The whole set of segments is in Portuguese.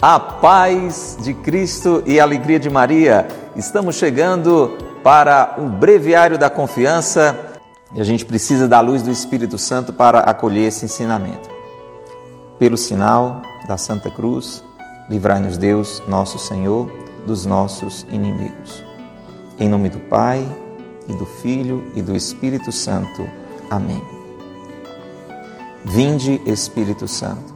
A paz de Cristo e a alegria de Maria. Estamos chegando para um breviário da confiança e a gente precisa da luz do Espírito Santo para acolher esse ensinamento. Pelo sinal da Santa Cruz, livrai-nos Deus, nosso Senhor, dos nossos inimigos. Em nome do Pai, e do Filho e do Espírito Santo. Amém. Vinde, Espírito Santo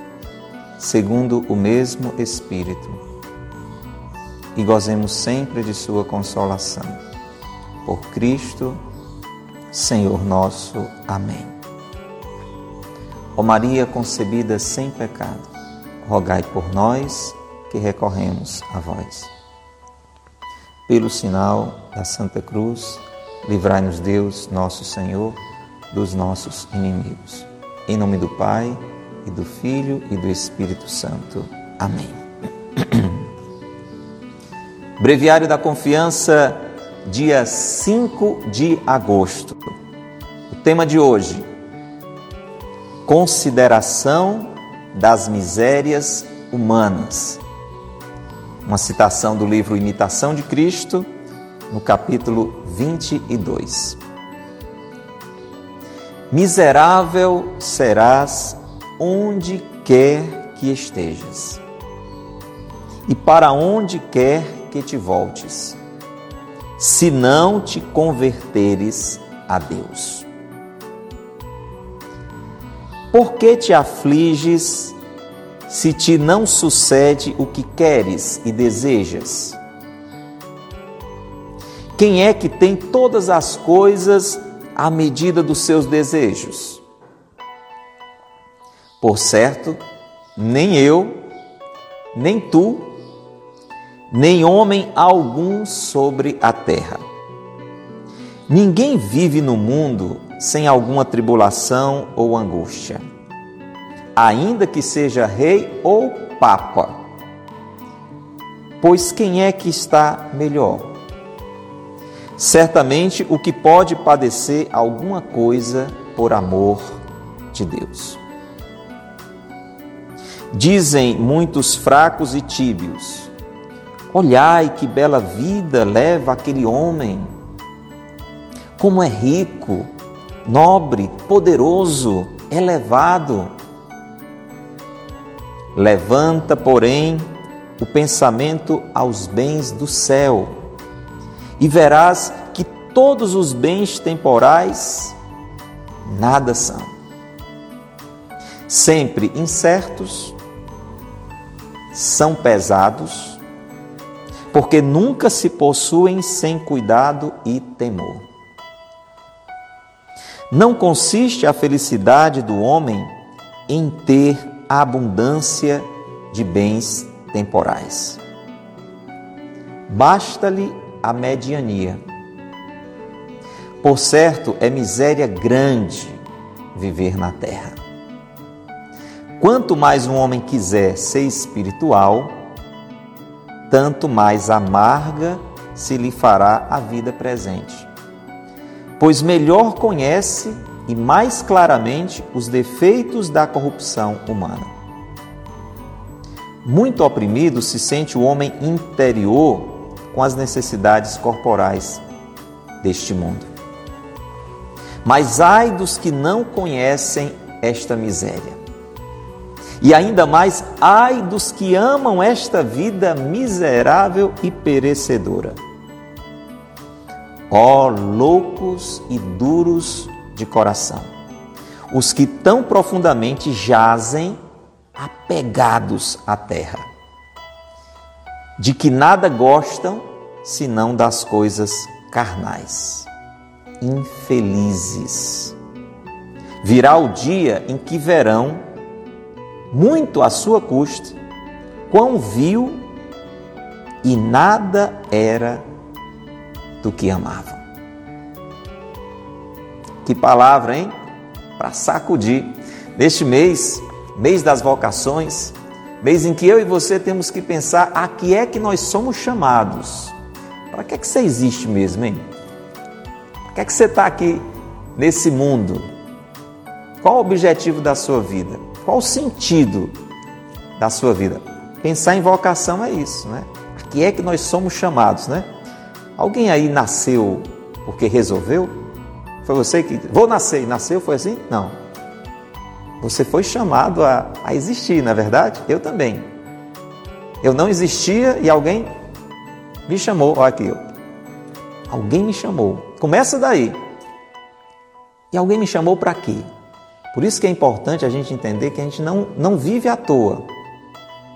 segundo o mesmo Espírito, e gozemos sempre de Sua consolação. Por Cristo, Senhor nosso. Amém. Ó Maria concebida sem pecado, rogai por nós que recorremos a vós. Pelo sinal da Santa Cruz, livrai-nos Deus, nosso Senhor, dos nossos inimigos. Em nome do Pai, e do Filho e do Espírito Santo. Amém. Breviário da Confiança, dia 5 de agosto. O tema de hoje: Consideração das misérias humanas. Uma citação do livro Imitação de Cristo, no capítulo 22. Miserável serás onde quer que estejas e para onde quer que te voltes, se não te converteres a Deus. Por que te afliges se te não sucede o que queres e desejas? Quem é que tem todas as coisas à medida dos seus desejos? Por certo, nem eu, nem tu, nem homem algum sobre a terra. Ninguém vive no mundo sem alguma tribulação ou angústia, ainda que seja rei ou papa. Pois quem é que está melhor? Certamente o que pode padecer alguma coisa por amor de Deus. Dizem muitos fracos e tíbios: Olhai que bela vida leva aquele homem. Como é rico, nobre, poderoso, elevado. Levanta, porém, o pensamento aos bens do céu, e verás que todos os bens temporais nada são. Sempre incertos, são pesados, porque nunca se possuem sem cuidado e temor. Não consiste a felicidade do homem em ter a abundância de bens temporais. Basta-lhe a mediania. Por certo, é miséria grande viver na terra. Quanto mais um homem quiser ser espiritual, tanto mais amarga se lhe fará a vida presente. Pois melhor conhece e mais claramente os defeitos da corrupção humana. Muito oprimido se sente o homem interior com as necessidades corporais deste mundo. Mas ai dos que não conhecem esta miséria e ainda mais, ai dos que amam esta vida miserável e perecedora. Ó loucos e duros de coração, os que tão profundamente jazem apegados à terra, de que nada gostam senão das coisas carnais. Infelizes. Virá o dia em que verão muito à sua custa, quão vil e nada era do que amavam. Que palavra, hein? Para sacudir. Neste mês, mês das vocações, mês em que eu e você temos que pensar a que é que nós somos chamados. Para que é que você existe mesmo, hein? Para que é que você está aqui nesse mundo? Qual o objetivo da sua vida? Qual o sentido da sua vida? Pensar em vocação é isso, né? A que é que nós somos chamados, né? Alguém aí nasceu porque resolveu? Foi você que. Vou nascer e nasceu? Foi assim? Não. Você foi chamado a, a existir, na é verdade? Eu também. Eu não existia e alguém me chamou. Olha aqui. Alguém me chamou. Começa daí. E alguém me chamou para quê? Por isso que é importante a gente entender que a gente não, não vive à toa.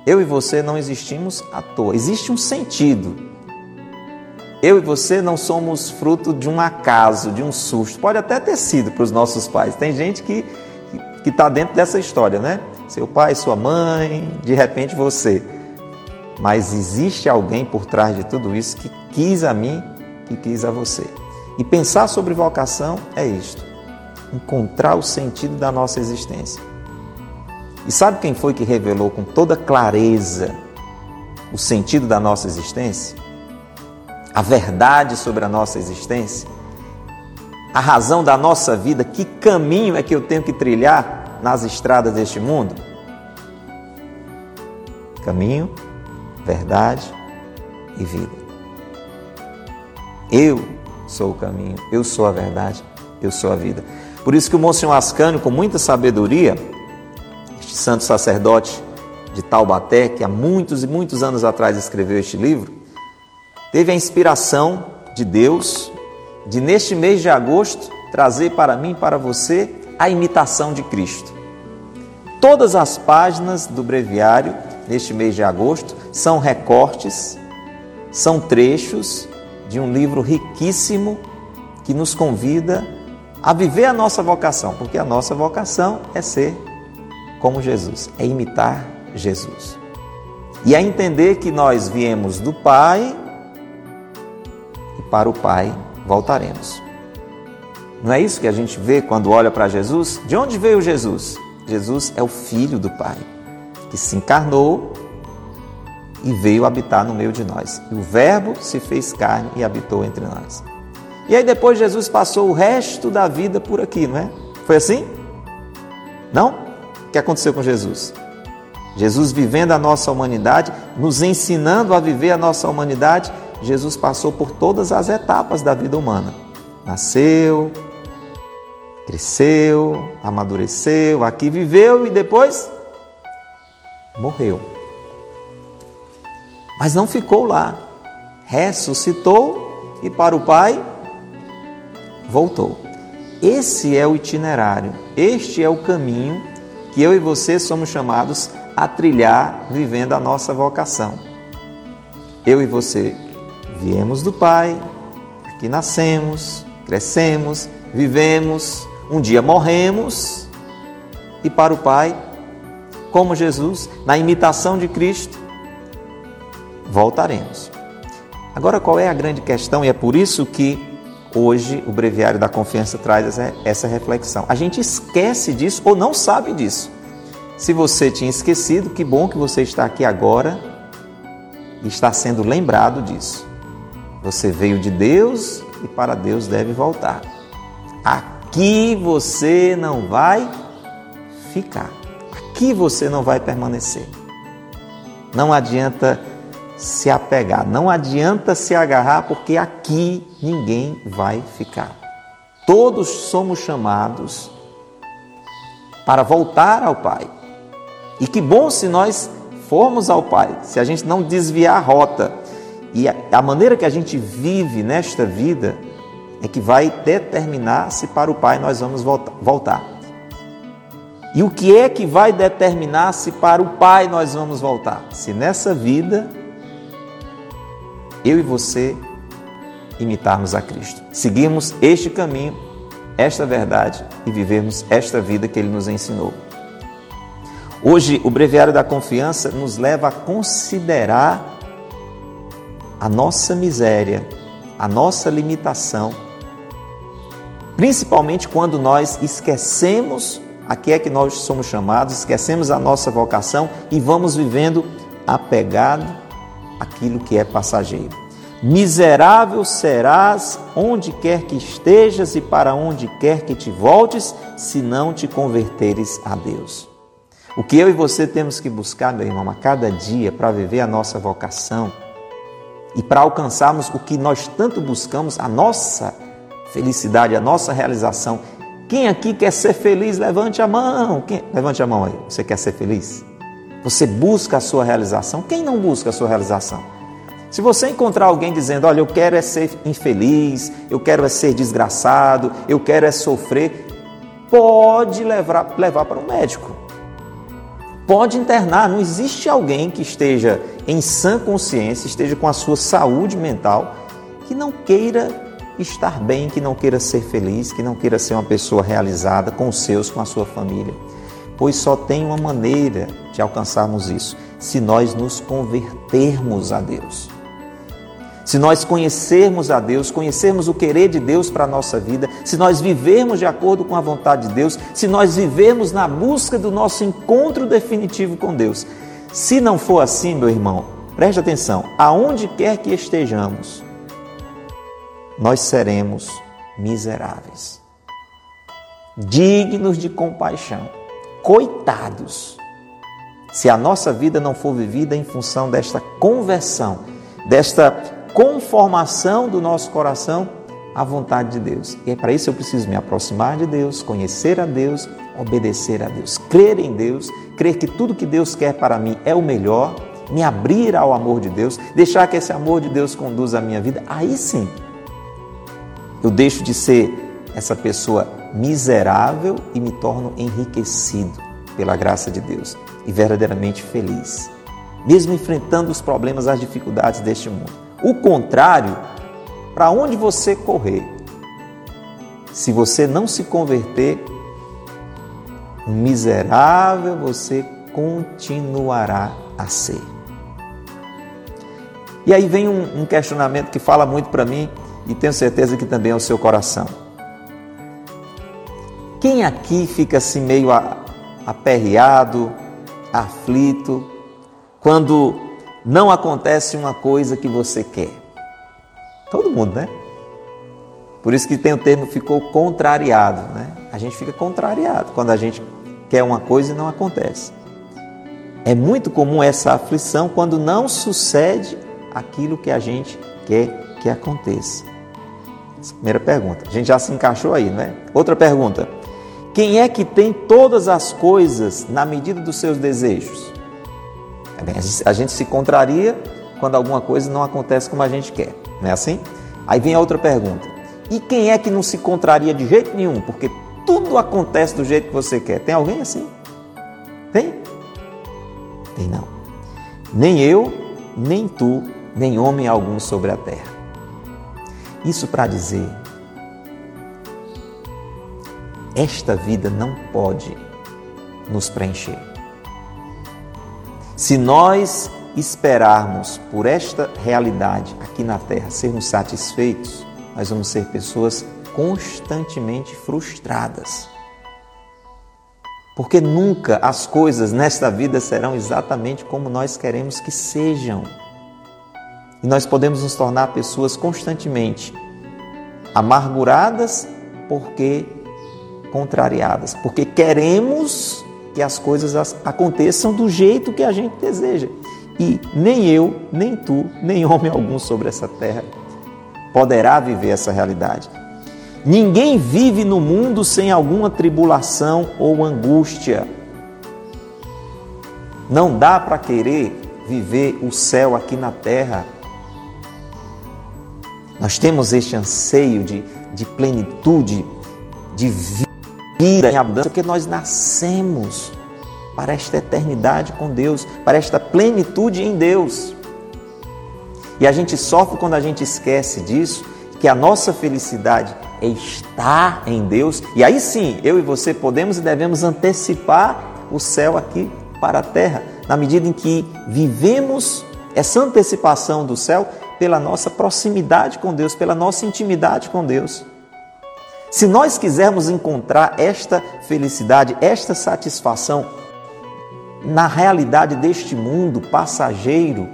Eu e você não existimos à toa. Existe um sentido. Eu e você não somos fruto de um acaso, de um susto. Pode até ter sido para os nossos pais. Tem gente que que está dentro dessa história, né? Seu pai, sua mãe, de repente você. Mas existe alguém por trás de tudo isso que quis a mim, que quis a você. E pensar sobre vocação é isto: encontrar o sentido da nossa existência. E sabe quem foi que revelou com toda clareza o sentido da nossa existência? a verdade sobre a nossa existência, a razão da nossa vida, que caminho é que eu tenho que trilhar nas estradas deste mundo? Caminho, verdade e vida. Eu sou o caminho, eu sou a verdade, eu sou a vida. Por isso que o Monsenhor Ascânio, com muita sabedoria, este santo sacerdote de Taubaté, que há muitos e muitos anos atrás escreveu este livro, teve a inspiração de Deus de, neste mês de agosto, trazer para mim para você a imitação de Cristo. Todas as páginas do breviário, neste mês de agosto, são recortes, são trechos de um livro riquíssimo que nos convida a viver a nossa vocação, porque a nossa vocação é ser como Jesus, é imitar Jesus. E a entender que nós viemos do Pai para o Pai voltaremos. Não é isso que a gente vê quando olha para Jesus? De onde veio Jesus? Jesus é o Filho do Pai, que se encarnou e veio habitar no meio de nós. E o Verbo se fez carne e habitou entre nós. E aí depois Jesus passou o resto da vida por aqui, não é? Foi assim? Não? O que aconteceu com Jesus? Jesus vivendo a nossa humanidade, nos ensinando a viver a nossa humanidade Jesus passou por todas as etapas da vida humana. Nasceu, cresceu, amadureceu, aqui viveu e depois morreu. Mas não ficou lá. Ressuscitou e para o Pai voltou. Esse é o itinerário, este é o caminho que eu e você somos chamados a trilhar vivendo a nossa vocação. Eu e você Viemos do Pai, aqui nascemos, crescemos, vivemos, um dia morremos e para o Pai, como Jesus, na imitação de Cristo, voltaremos. Agora, qual é a grande questão? E é por isso que hoje o Breviário da Confiança traz essa reflexão. A gente esquece disso ou não sabe disso. Se você tinha esquecido, que bom que você está aqui agora e está sendo lembrado disso. Você veio de Deus e para Deus deve voltar. Aqui você não vai ficar. Aqui você não vai permanecer. Não adianta se apegar, não adianta se agarrar, porque aqui ninguém vai ficar. Todos somos chamados para voltar ao Pai. E que bom se nós formos ao Pai, se a gente não desviar a rota e a maneira que a gente vive nesta vida é que vai determinar se para o Pai nós vamos voltar. E o que é que vai determinar se para o Pai nós vamos voltar? Se nessa vida eu e você imitarmos a Cristo, seguirmos este caminho, esta verdade e vivermos esta vida que Ele nos ensinou. Hoje, o Breviário da Confiança nos leva a considerar a nossa miséria, a nossa limitação, principalmente quando nós esquecemos a que é que nós somos chamados, esquecemos a nossa vocação e vamos vivendo apegado àquilo que é passageiro. Miserável serás onde quer que estejas e para onde quer que te voltes, se não te converteres a Deus. O que eu e você temos que buscar, meu irmão, a cada dia para viver a nossa vocação e para alcançarmos o que nós tanto buscamos, a nossa felicidade, a nossa realização. Quem aqui quer ser feliz, levante a mão. Quem... Levante a mão aí. Você quer ser feliz? Você busca a sua realização? Quem não busca a sua realização? Se você encontrar alguém dizendo, olha, eu quero é ser infeliz, eu quero é ser desgraçado, eu quero é sofrer, pode levar, levar para um médico. Pode internar. Não existe alguém que esteja em sã consciência, esteja com a sua saúde mental, que não queira estar bem, que não queira ser feliz, que não queira ser uma pessoa realizada com os seus, com a sua família. Pois só tem uma maneira de alcançarmos isso: se nós nos convertermos a Deus. Se nós conhecermos a Deus, conhecermos o querer de Deus para a nossa vida, se nós vivermos de acordo com a vontade de Deus, se nós vivermos na busca do nosso encontro definitivo com Deus. Se não for assim, meu irmão, preste atenção, aonde quer que estejamos, nós seremos miseráveis, dignos de compaixão, coitados, se a nossa vida não for vivida em função desta conversão, desta conformação do nosso coração à vontade de Deus. E é para isso eu preciso me aproximar de Deus, conhecer a Deus, obedecer a Deus, crer em Deus, crer que tudo que Deus quer para mim é o melhor, me abrir ao amor de Deus, deixar que esse amor de Deus conduza a minha vida. Aí sim, eu deixo de ser essa pessoa miserável e me torno enriquecido pela graça de Deus e verdadeiramente feliz, mesmo enfrentando os problemas, as dificuldades deste mundo. O contrário, para onde você correr, se você não se converter, miserável você continuará a ser. E aí vem um, um questionamento que fala muito para mim e tenho certeza que também é o seu coração. Quem aqui fica assim meio aperreado, aflito, quando não acontece uma coisa que você quer. Todo mundo, né? Por isso que tem o termo ficou contrariado, né? A gente fica contrariado quando a gente quer uma coisa e não acontece. É muito comum essa aflição quando não sucede aquilo que a gente quer que aconteça. Primeira pergunta. A gente já se encaixou aí, não é? Outra pergunta. Quem é que tem todas as coisas na medida dos seus desejos? A gente se contraria quando alguma coisa não acontece como a gente quer, não é assim? Aí vem a outra pergunta: e quem é que não se contraria de jeito nenhum? Porque tudo acontece do jeito que você quer. Tem alguém assim? Tem? Tem não. Nem eu, nem tu, nem homem algum sobre a terra. Isso para dizer, esta vida não pode nos preencher. Se nós esperarmos por esta realidade aqui na Terra sermos satisfeitos, nós vamos ser pessoas constantemente frustradas. Porque nunca as coisas nesta vida serão exatamente como nós queremos que sejam. E nós podemos nos tornar pessoas constantemente amarguradas porque contrariadas, porque queremos que as coisas aconteçam do jeito que a gente deseja. E nem eu, nem tu, nem homem algum sobre essa terra poderá viver essa realidade. Ninguém vive no mundo sem alguma tribulação ou angústia. Não dá para querer viver o céu aqui na terra. Nós temos este anseio de, de plenitude, de vida vida em abundância, porque nós nascemos para esta eternidade com Deus, para esta plenitude em Deus. E a gente sofre quando a gente esquece disso, que a nossa felicidade é estar em Deus. E aí sim, eu e você podemos e devemos antecipar o céu aqui para a terra, na medida em que vivemos essa antecipação do céu pela nossa proximidade com Deus, pela nossa intimidade com Deus. Se nós quisermos encontrar esta felicidade, esta satisfação na realidade deste mundo passageiro,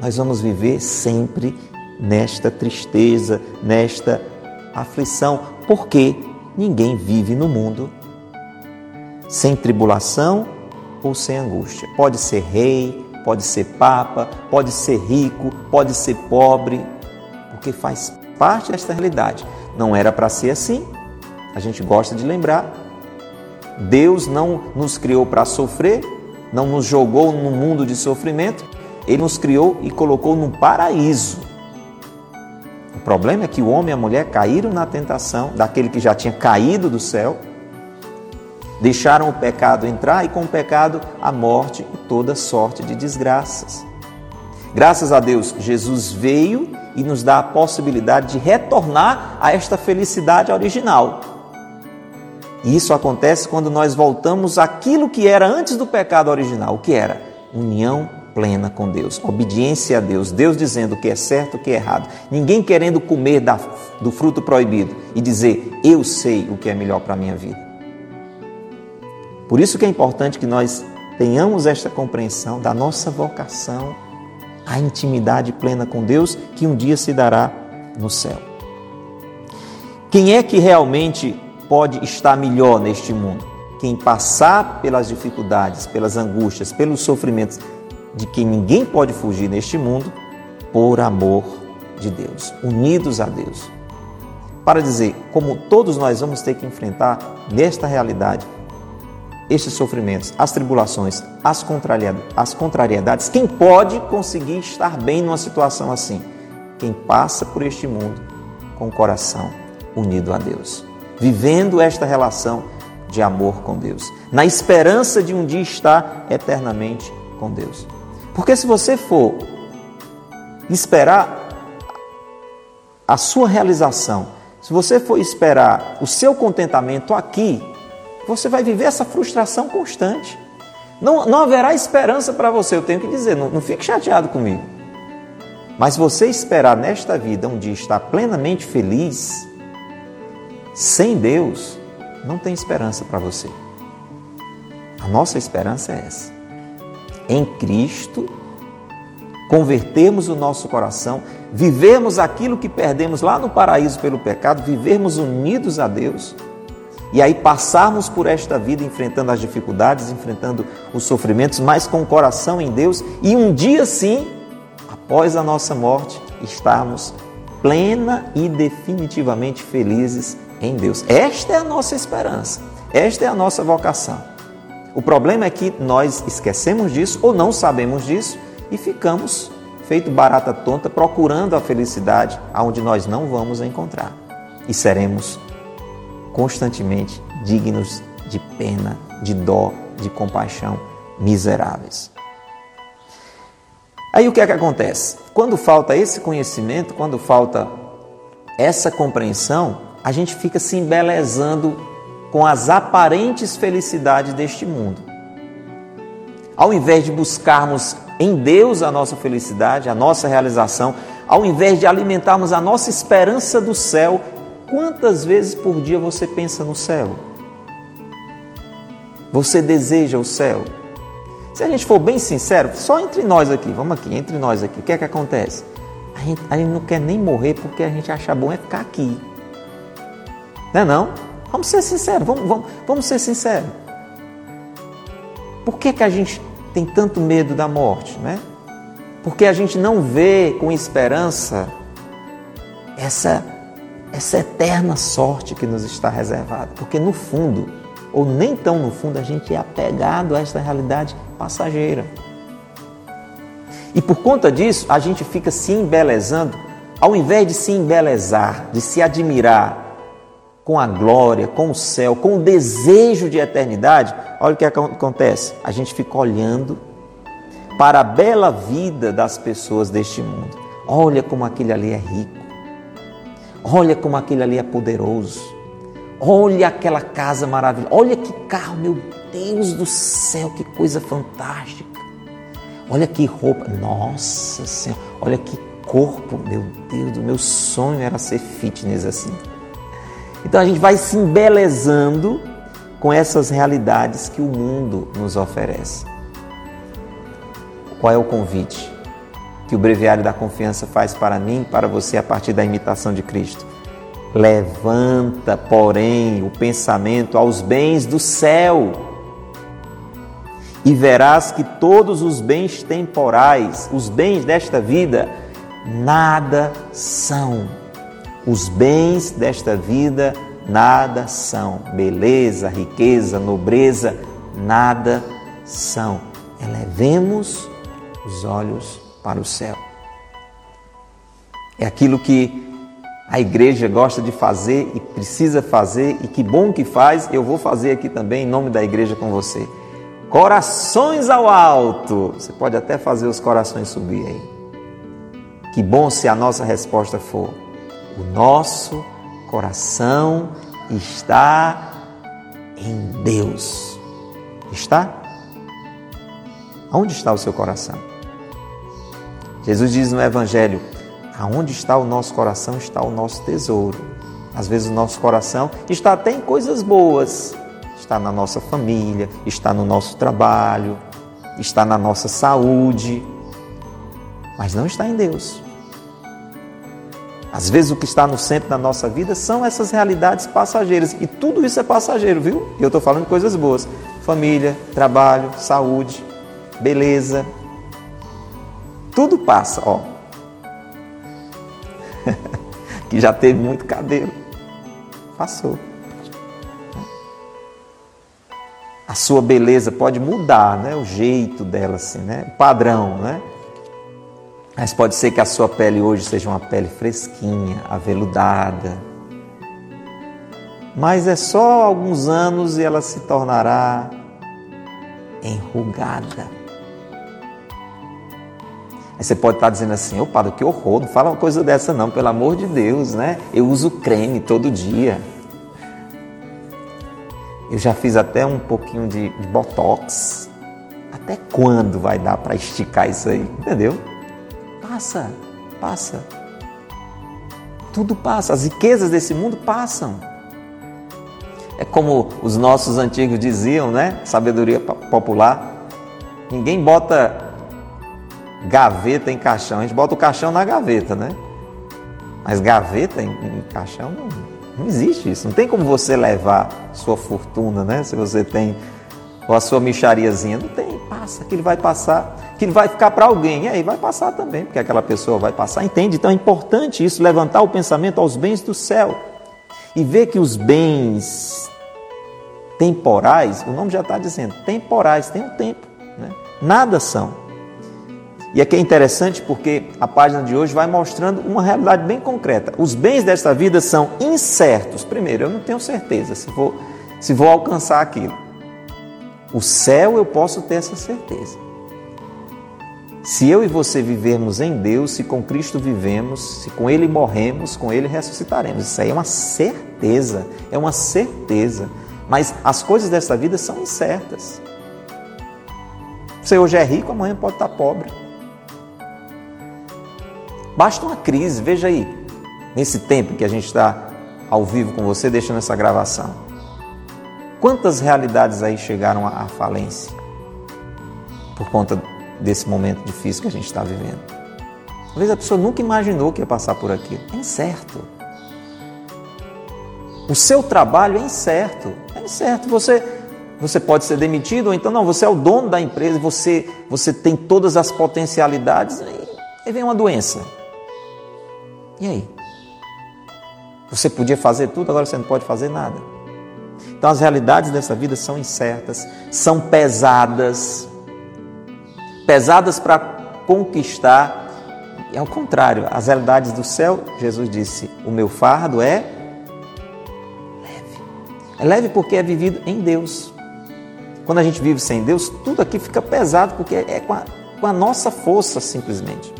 nós vamos viver sempre nesta tristeza, nesta aflição, porque ninguém vive no mundo sem tribulação ou sem angústia. Pode ser rei, pode ser papa, pode ser rico, pode ser pobre, porque faz parte desta realidade. Não era para ser assim. A gente gosta de lembrar. Deus não nos criou para sofrer, não nos jogou no mundo de sofrimento, ele nos criou e colocou num paraíso. O problema é que o homem e a mulher caíram na tentação daquele que já tinha caído do céu, deixaram o pecado entrar e com o pecado a morte e toda sorte de desgraças. Graças a Deus, Jesus veio e nos dá a possibilidade de retornar a esta felicidade original. E isso acontece quando nós voltamos àquilo que era antes do pecado original, o que era união plena com Deus, obediência a Deus, Deus dizendo o que é certo, o que é errado, ninguém querendo comer da, do fruto proibido e dizer eu sei o que é melhor para a minha vida. Por isso que é importante que nós tenhamos esta compreensão da nossa vocação, a intimidade plena com Deus que um dia se dará no céu. Quem é que realmente pode estar melhor neste mundo? Quem passar pelas dificuldades, pelas angústias, pelos sofrimentos, de que ninguém pode fugir neste mundo por amor de Deus, unidos a Deus. Para dizer, como todos nós vamos ter que enfrentar nesta realidade estes sofrimentos, as tribulações, as, as contrariedades, quem pode conseguir estar bem numa situação assim? Quem passa por este mundo com o coração unido a Deus, vivendo esta relação de amor com Deus, na esperança de um dia estar eternamente com Deus. Porque se você for esperar a sua realização, se você for esperar o seu contentamento aqui, você vai viver essa frustração constante. Não, não haverá esperança para você, eu tenho que dizer, não, não fique chateado comigo. Mas você esperar nesta vida um dia estar plenamente feliz, sem Deus, não tem esperança para você. A nossa esperança é essa em Cristo, convertermos o nosso coração, vivermos aquilo que perdemos lá no paraíso pelo pecado, vivermos unidos a Deus e aí passarmos por esta vida enfrentando as dificuldades, enfrentando os sofrimentos, mas com o coração em Deus e um dia sim, após a nossa morte, estarmos plena e definitivamente felizes em Deus. Esta é a nossa esperança, esta é a nossa vocação. O problema é que nós esquecemos disso ou não sabemos disso e ficamos feito barata tonta procurando a felicidade aonde nós não vamos encontrar. E seremos constantemente dignos de pena, de dó, de compaixão, miseráveis. Aí o que é que acontece? Quando falta esse conhecimento, quando falta essa compreensão, a gente fica se embelezando com as aparentes felicidades deste mundo. Ao invés de buscarmos em Deus a nossa felicidade, a nossa realização, ao invés de alimentarmos a nossa esperança do céu, quantas vezes por dia você pensa no céu? Você deseja o céu? Se a gente for bem sincero, só entre nós aqui, vamos aqui, entre nós aqui, o que é que acontece? A gente, a gente não quer nem morrer porque a gente acha bom é ficar aqui. Não é não? Vamos ser sinceros, vamos, vamos, vamos ser sinceros. Por que, que a gente tem tanto medo da morte, né? Porque a gente não vê com esperança essa, essa eterna sorte que nos está reservada. Porque no fundo, ou nem tão no fundo, a gente é apegado a esta realidade passageira. E por conta disso, a gente fica se embelezando, ao invés de se embelezar, de se admirar com a glória, com o céu, com o desejo de eternidade, olha o que acontece. A gente fica olhando para a bela vida das pessoas deste mundo. Olha como aquele ali é rico. Olha como aquele ali é poderoso. Olha aquela casa maravilhosa. Olha que carro, meu Deus do céu, que coisa fantástica. Olha que roupa. Nossa Senhora, olha que corpo, meu Deus, o meu sonho era ser fitness assim. Então a gente vai se embelezando com essas realidades que o mundo nos oferece. Qual é o convite que o Breviário da Confiança faz para mim, para você, a partir da imitação de Cristo? Levanta, porém, o pensamento aos bens do céu e verás que todos os bens temporais, os bens desta vida, nada são. Os bens desta vida nada são. Beleza, riqueza, nobreza, nada são. Elevemos os olhos para o céu. É aquilo que a igreja gosta de fazer e precisa fazer, e que bom que faz, eu vou fazer aqui também em nome da igreja com você. Corações ao alto. Você pode até fazer os corações subir aí. Que bom se a nossa resposta for: o nosso coração está em Deus. Está? Onde está o seu coração? Jesus diz no Evangelho: aonde está o nosso coração está o nosso tesouro. Às vezes o nosso coração está até em coisas boas, está na nossa família, está no nosso trabalho, está na nossa saúde, mas não está em Deus. Às vezes o que está no centro da nossa vida são essas realidades passageiras. E tudo isso é passageiro, viu? Eu estou falando de coisas boas. Família, trabalho, saúde, beleza. Tudo passa, ó. que já teve muito cabelo. Passou. A sua beleza pode mudar, né? O jeito dela, assim, né? O padrão, né? Mas pode ser que a sua pele hoje seja uma pele fresquinha, aveludada. Mas é só alguns anos e ela se tornará enrugada. Aí você pode estar dizendo assim, ô padre, que horror, não fala uma coisa dessa não, pelo amor de Deus, né? Eu uso creme todo dia. Eu já fiz até um pouquinho de, de botox. Até quando vai dar para esticar isso aí? Entendeu? Passa, passa. Tudo passa, as riquezas desse mundo passam. É como os nossos antigos diziam, né? Sabedoria popular. Ninguém bota gaveta em caixão, a gente bota o caixão na gaveta, né? Mas gaveta em, em caixão não, não existe isso. Não tem como você levar sua fortuna, né? Se você tem ou a sua michariazinha, não tem, passa, aquilo vai passar que ele vai ficar para alguém. E aí vai passar também, porque aquela pessoa vai passar. Entende? Então é importante isso, levantar o pensamento aos bens do céu. E ver que os bens temporais, o nome já está dizendo, temporais, tem um tempo. Né? Nada são. E aqui é interessante porque a página de hoje vai mostrando uma realidade bem concreta. Os bens desta vida são incertos. Primeiro, eu não tenho certeza se vou, se vou alcançar aquilo. O céu eu posso ter essa certeza. Se eu e você vivermos em Deus, se com Cristo vivemos, se com Ele morremos, com Ele ressuscitaremos. Isso aí é uma certeza, é uma certeza. Mas as coisas dessa vida são incertas. Você hoje é rico, amanhã pode estar pobre. Basta uma crise, veja aí, nesse tempo que a gente está ao vivo com você, deixando essa gravação. Quantas realidades aí chegaram à falência por conta desse momento difícil que a gente está vivendo. Talvez a pessoa nunca imaginou que ia passar por aquilo. É incerto. O seu trabalho é incerto. É incerto. Você, você pode ser demitido, ou então não, você é o dono da empresa, você, você tem todas as potencialidades, e aí vem uma doença. E aí? Você podia fazer tudo, agora você não pode fazer nada. Então as realidades dessa vida são incertas, são pesadas pesadas para conquistar. E ao contrário, as realidades do céu, Jesus disse: O meu fardo é leve. É leve porque é vivido em Deus. Quando a gente vive sem Deus, tudo aqui fica pesado porque é com a, com a nossa força simplesmente.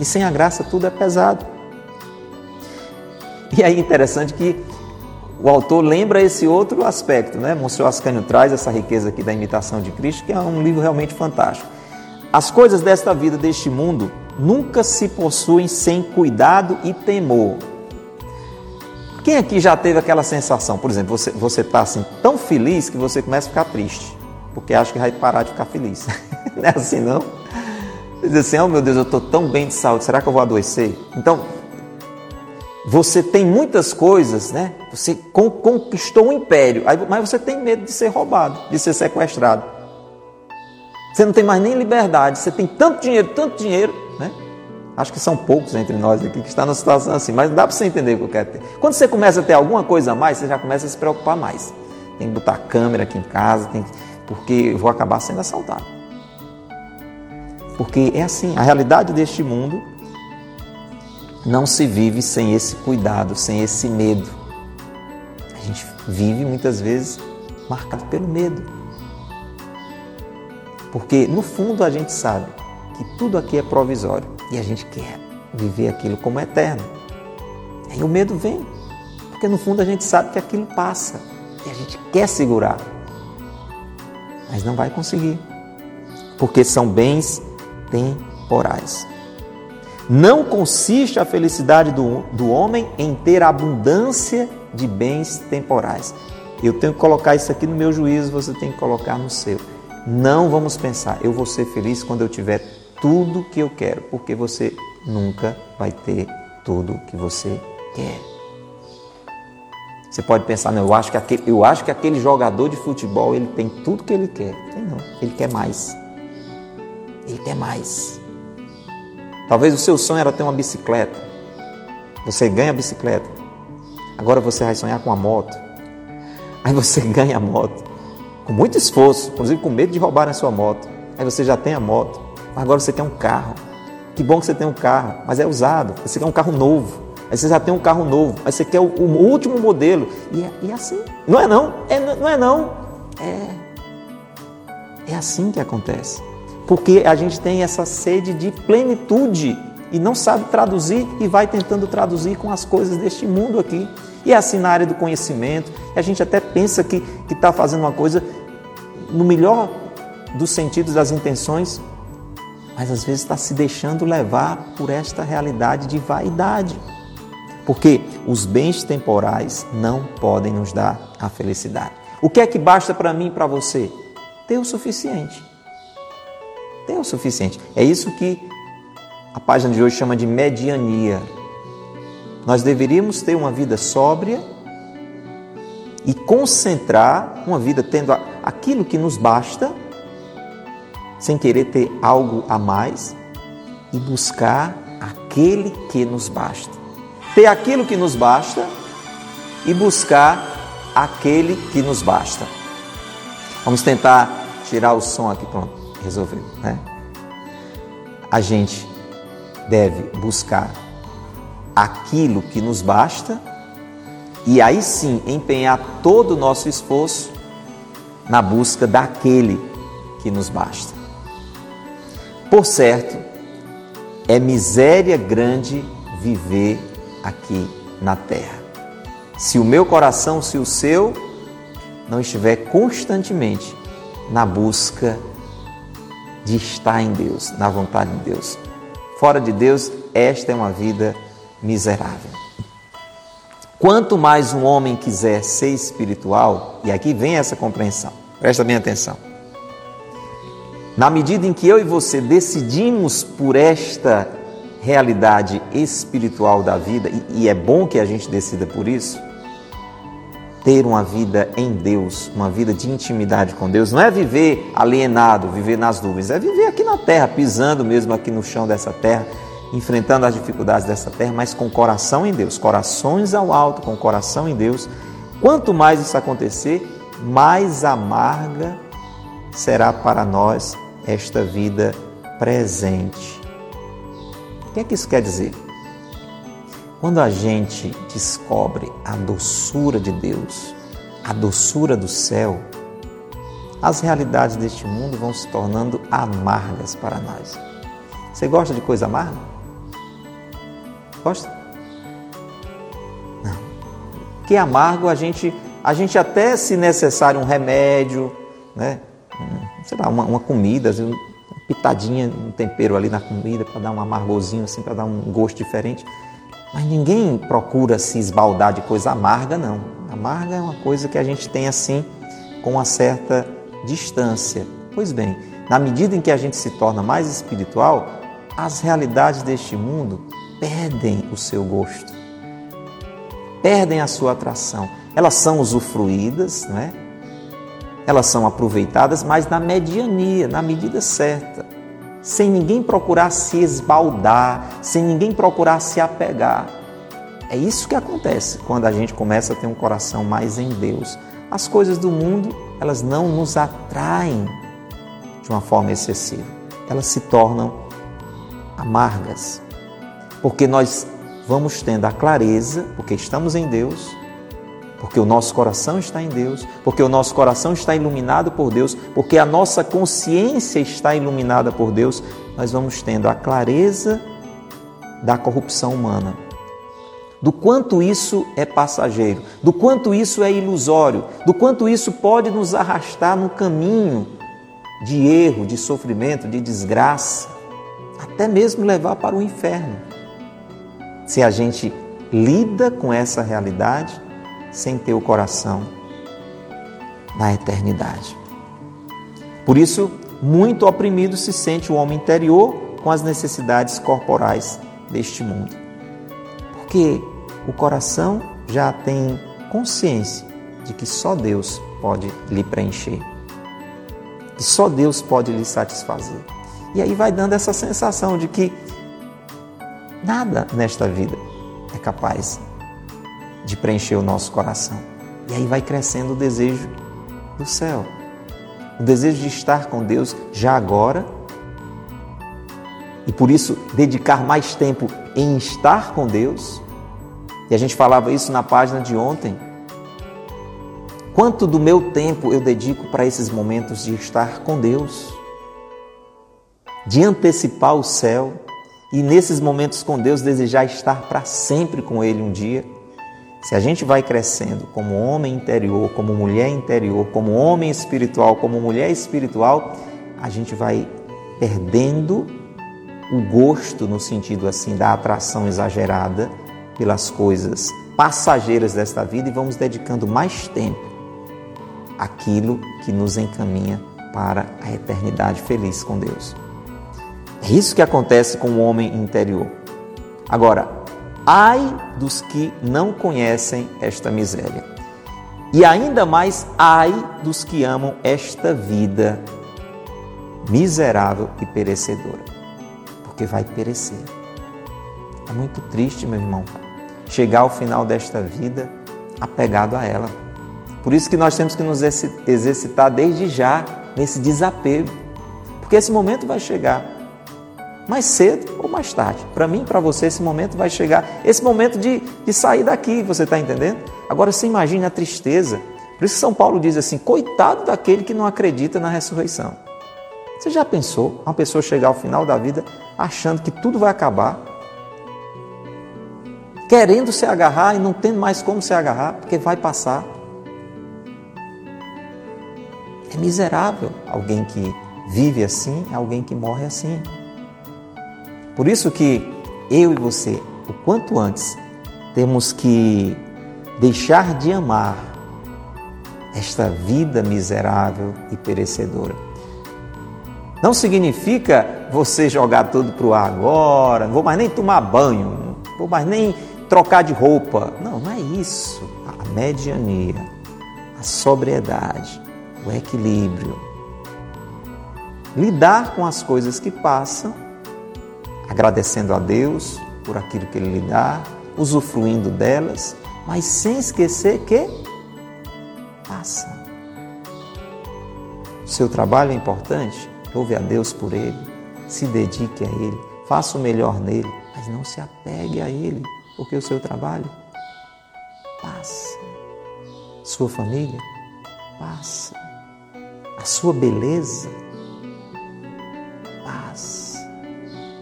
E sem a graça tudo é pesado. E aí é interessante que o autor lembra esse outro aspecto, né? Monsenhor Ascânio traz essa riqueza aqui da imitação de Cristo, que é um livro realmente fantástico. As coisas desta vida, deste mundo, nunca se possuem sem cuidado e temor. Quem aqui já teve aquela sensação? Por exemplo, você você está assim tão feliz que você começa a ficar triste, porque acha que vai parar de ficar feliz. não é assim não? Diz assim, oh meu Deus, eu estou tão bem de saúde, será que eu vou adoecer? Então, você tem muitas coisas, né? Você conquistou um império, mas você tem medo de ser roubado, de ser sequestrado. Você não tem mais nem liberdade, você tem tanto dinheiro, tanto dinheiro, né? Acho que são poucos entre nós aqui que estão numa situação assim, mas dá para você entender o que eu quero ter. Quando você começa a ter alguma coisa a mais, você já começa a se preocupar mais. Tem que botar câmera aqui em casa, tem que... porque eu vou acabar sendo assaltado. Porque é assim, a realidade deste mundo não se vive sem esse cuidado, sem esse medo. A gente vive muitas vezes marcado pelo medo. Porque no fundo a gente sabe que tudo aqui é provisório e a gente quer viver aquilo como eterno. E o medo vem, porque no fundo a gente sabe que aquilo passa e a gente quer segurar, mas não vai conseguir, porque são bens temporais. Não consiste a felicidade do, do homem em ter abundância de bens temporais. Eu tenho que colocar isso aqui no meu juízo, você tem que colocar no seu. Não vamos pensar, eu vou ser feliz quando eu tiver tudo que eu quero, porque você nunca vai ter tudo que você quer. Você pode pensar, não, eu acho que aquele, eu acho que aquele jogador de futebol ele tem tudo que ele quer. Tem não, ele quer mais. Ele quer mais. Talvez o seu sonho era ter uma bicicleta. Você ganha a bicicleta. Agora você vai sonhar com a moto. Aí você ganha a moto. Com muito esforço, inclusive com medo de roubar a sua moto. Aí você já tem a moto. Agora você quer um carro. Que bom que você tem um carro, mas é usado. Você quer um carro novo. Aí você já tem um carro novo. Aí você quer o, o último modelo. E é, e é, assim. Não é não? É, não é não. É. É assim que acontece porque a gente tem essa sede de plenitude e não sabe traduzir e vai tentando traduzir com as coisas deste mundo aqui. E é assim na área do conhecimento, a gente até pensa que está fazendo uma coisa no melhor dos sentidos das intenções, mas às vezes está se deixando levar por esta realidade de vaidade. Porque os bens temporais não podem nos dar a felicidade. O que é que basta para mim e para você? Ter o suficiente tem o suficiente. É isso que a página de hoje chama de mediania. Nós deveríamos ter uma vida sóbria e concentrar uma vida tendo aquilo que nos basta, sem querer ter algo a mais, e buscar aquele que nos basta. Ter aquilo que nos basta e buscar aquele que nos basta. Vamos tentar tirar o som aqui, pronto resolveu. Né? A gente deve buscar aquilo que nos basta e aí sim empenhar todo o nosso esforço na busca daquele que nos basta. Por certo, é miséria grande viver aqui na terra. Se o meu coração, se o seu, não estiver constantemente na busca de estar em Deus, na vontade de Deus. Fora de Deus, esta é uma vida miserável. Quanto mais um homem quiser ser espiritual, e aqui vem essa compreensão, presta bem atenção. Na medida em que eu e você decidimos por esta realidade espiritual da vida, e, é bom que a gente decida por isso, ter uma vida em Deus, uma vida de intimidade com Deus. Não é viver alienado, viver nas nuvens, é viver aqui na terra, pisando mesmo aqui no chão dessa terra, enfrentando as dificuldades dessa terra, mas com coração em Deus, corações ao alto, com coração em Deus. Quanto mais isso acontecer, mais amarga será para nós esta vida presente. O que é que isso quer dizer? Quando a gente descobre a doçura de Deus, a doçura do céu, as realidades deste mundo vão se tornando amargas para nós. Você gosta de coisa amarga? Gosta? Não. Que amargo a gente, a gente até se necessário um remédio, né? sei lá, uma, uma comida, um pitadinha, um tempero ali na comida para dar um amargozinho, assim, para dar um gosto diferente. Mas ninguém procura se esbaldar de coisa amarga, não. Amarga é uma coisa que a gente tem assim com uma certa distância. Pois bem, na medida em que a gente se torna mais espiritual, as realidades deste mundo perdem o seu gosto, perdem a sua atração. Elas são usufruídas, não é? elas são aproveitadas, mas na mediania, na medida certa, sem ninguém procurar se esbaldar, sem ninguém procurar se apegar. É isso que acontece quando a gente começa a ter um coração mais em Deus. As coisas do mundo, elas não nos atraem de uma forma excessiva. Elas se tornam amargas. Porque nós vamos tendo a clareza, porque estamos em Deus, porque o nosso coração está em Deus, porque o nosso coração está iluminado por Deus, porque a nossa consciência está iluminada por Deus, nós vamos tendo a clareza da corrupção humana. Do quanto isso é passageiro, do quanto isso é ilusório, do quanto isso pode nos arrastar no caminho de erro, de sofrimento, de desgraça, até mesmo levar para o inferno. Se a gente lida com essa realidade sem ter o coração na eternidade. Por isso, muito oprimido se sente o homem interior com as necessidades corporais deste mundo. Porque o coração já tem consciência de que só Deus pode lhe preencher, que só Deus pode lhe satisfazer. E aí vai dando essa sensação de que nada nesta vida é capaz de preencher o nosso coração. E aí vai crescendo o desejo do céu, o desejo de estar com Deus já agora e por isso dedicar mais tempo em estar com Deus. E a gente falava isso na página de ontem. Quanto do meu tempo eu dedico para esses momentos de estar com Deus, de antecipar o céu e nesses momentos com Deus desejar estar para sempre com Ele um dia? Se a gente vai crescendo como homem interior, como mulher interior, como homem espiritual, como mulher espiritual, a gente vai perdendo o gosto no sentido assim da atração exagerada pelas coisas passageiras desta vida e vamos dedicando mais tempo àquilo que nos encaminha para a eternidade feliz com Deus. É isso que acontece com o homem interior. Agora, Ai dos que não conhecem esta miséria. E ainda mais, ai dos que amam esta vida miserável e perecedora, porque vai perecer. É muito triste, meu irmão, chegar ao final desta vida apegado a ela. Por isso que nós temos que nos exercitar desde já nesse desapego, porque esse momento vai chegar mais cedo ou mais tarde. Para mim, para você, esse momento vai chegar. Esse momento de, de sair daqui, você está entendendo? Agora, você imagine a tristeza. Por isso que São Paulo diz assim: coitado daquele que não acredita na ressurreição. Você já pensou uma pessoa chegar ao final da vida achando que tudo vai acabar? Querendo se agarrar e não tendo mais como se agarrar, porque vai passar. É miserável alguém que vive assim, alguém que morre assim. Por isso que eu e você, o quanto antes, temos que deixar de amar esta vida miserável e perecedora. Não significa você jogar tudo para o ar agora, não vou mais nem tomar banho, não vou mais nem trocar de roupa. Não, não é isso. A mediania, a sobriedade, o equilíbrio. Lidar com as coisas que passam agradecendo a Deus por aquilo que Ele lhe dá, usufruindo delas, mas sem esquecer que passa. Seu trabalho é importante, louve a Deus por ele, se dedique a ele, faça o melhor nele, mas não se apegue a ele, porque o seu trabalho passa. Sua família passa. A sua beleza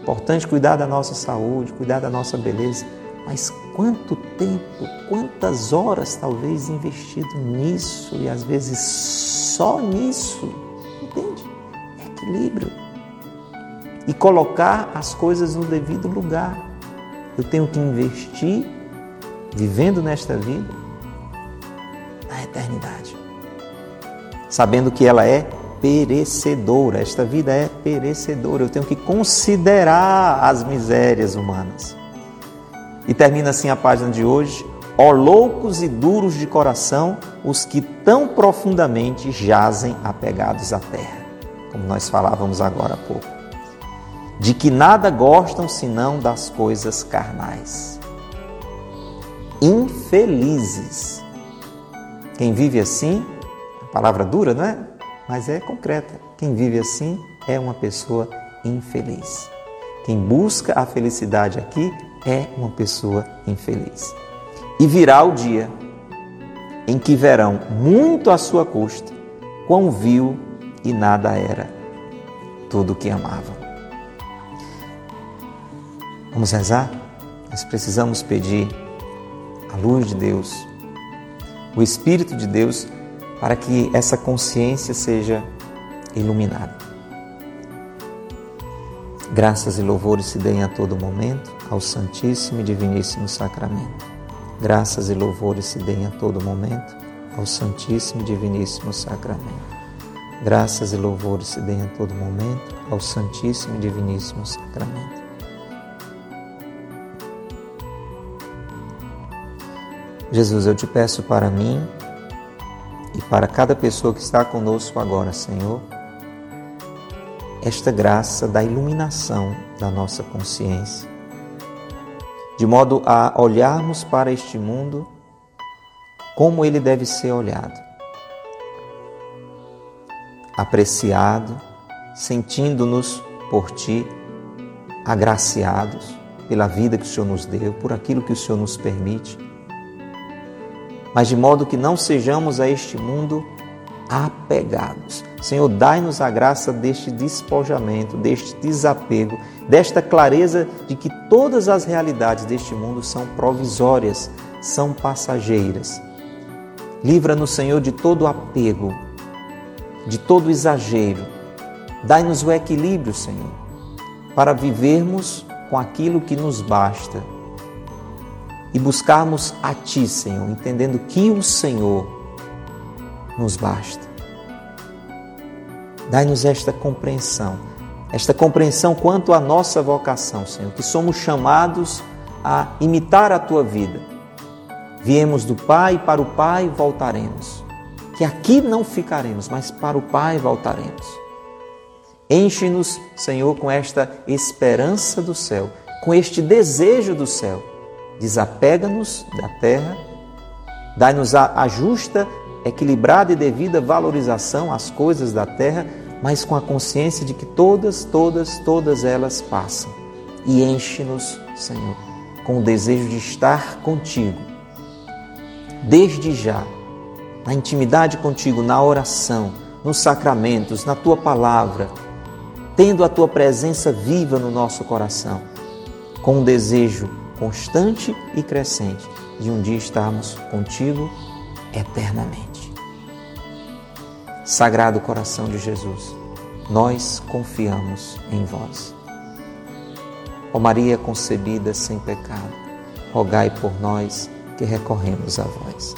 Importante cuidar da nossa saúde, cuidar da nossa beleza, mas quanto tempo, quantas horas talvez investido nisso e às vezes só nisso? Entende? Equilíbrio. e colocar as coisas no devido lugar. Eu tenho que investir, vivendo nesta vida, na eternidade, sabendo que ela é perecedora. Esta vida é perecedora. Eu tenho que considerar as misérias humanas. E termina assim a página de hoje. Ó loucos e duros de coração, os que tão profundamente jazem apegados à terra, como nós falávamos agora há pouco, de que nada gostam senão das coisas carnais. Infelizes. Quem vive assim, palavra dura, não é? Mas é concreta. Quem vive assim é uma pessoa infeliz. Quem busca a felicidade aqui é uma pessoa infeliz. E virá o dia em que verão muito à sua custa quão vil e nada era tudo o que amavam. Vamos rezar? Nós precisamos pedir a luz de Deus, o Espírito de Deus, para que essa consciência seja iluminada. Graças e louvores se deem a todo momento ao Santíssimo e Diviníssimo Sacramento. Graças e louvores se deem a todo momento ao Santíssimo e Diviníssimo Sacramento. Graças e louvores se deem a todo momento ao Santíssimo e Diviníssimo Sacramento. Jesus, eu te peço para mim e para cada pessoa que está conosco agora, Senhor, esta graça da iluminação da nossa consciência de modo a olharmos para este mundo como ele deve ser olhado. Apreciado, sentindo-nos por ti, agraciados pela vida que o Senhor nos deu, por aquilo que o Senhor nos permite, mas de modo que não sejamos a este mundo apegados. Senhor, dai-nos a graça deste despojamento, deste desapego, desta clareza de que todas as realidades deste mundo são provisórias, são passageiras. Livra-nos, Senhor, de todo apego, de todo exagero. Dai-nos o equilíbrio, Senhor, para vivermos com aquilo que nos basta e buscarmos a Ti, Senhor, entendendo que o Senhor nos basta. Dai-nos esta compreensão, esta compreensão quanto à nossa vocação, Senhor, que somos chamados a imitar a tua vida. Viemos do Pai para o Pai voltaremos. Que aqui não ficaremos, mas para o Pai voltaremos. Enche-nos, Senhor, com esta esperança do céu, com este desejo do céu. Desapega-nos da terra, dai-nos a, justa equilibrada e devida valorização às coisas da terra, mas com a consciência de que todas, todas, todas elas passam. E enche-nos, Senhor, com o desejo de estar contigo, desde já, na intimidade contigo, na oração, nos sacramentos, na tua palavra, tendo a tua presença viva no nosso coração, com um desejo constante e crescente de um dia estarmos contigo eternamente. Sagrado coração de Jesus, nós confiamos em vós. Ó Maria concebida sem pecado, rogai por nós que recorremos a vós.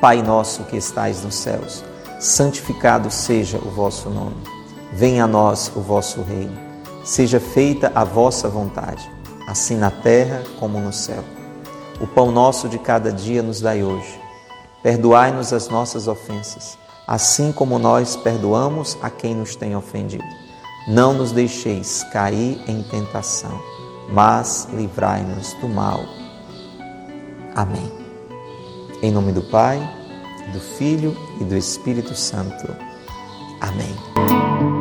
Pai nosso que estais nos céus, santificado seja o vosso nome. Venha a nós o vosso reino. Seja feita a vossa vontade, assim na terra como no céu. O pão nosso de cada dia nos dai hoje. Perdoai-nos as nossas ofensas, assim como nós perdoamos a quem nos tem ofendido. Não nos deixeis cair em tentação, mas livrai-nos do mal. Amém. Em nome do Pai, do Filho e do Espírito Santo. Amém.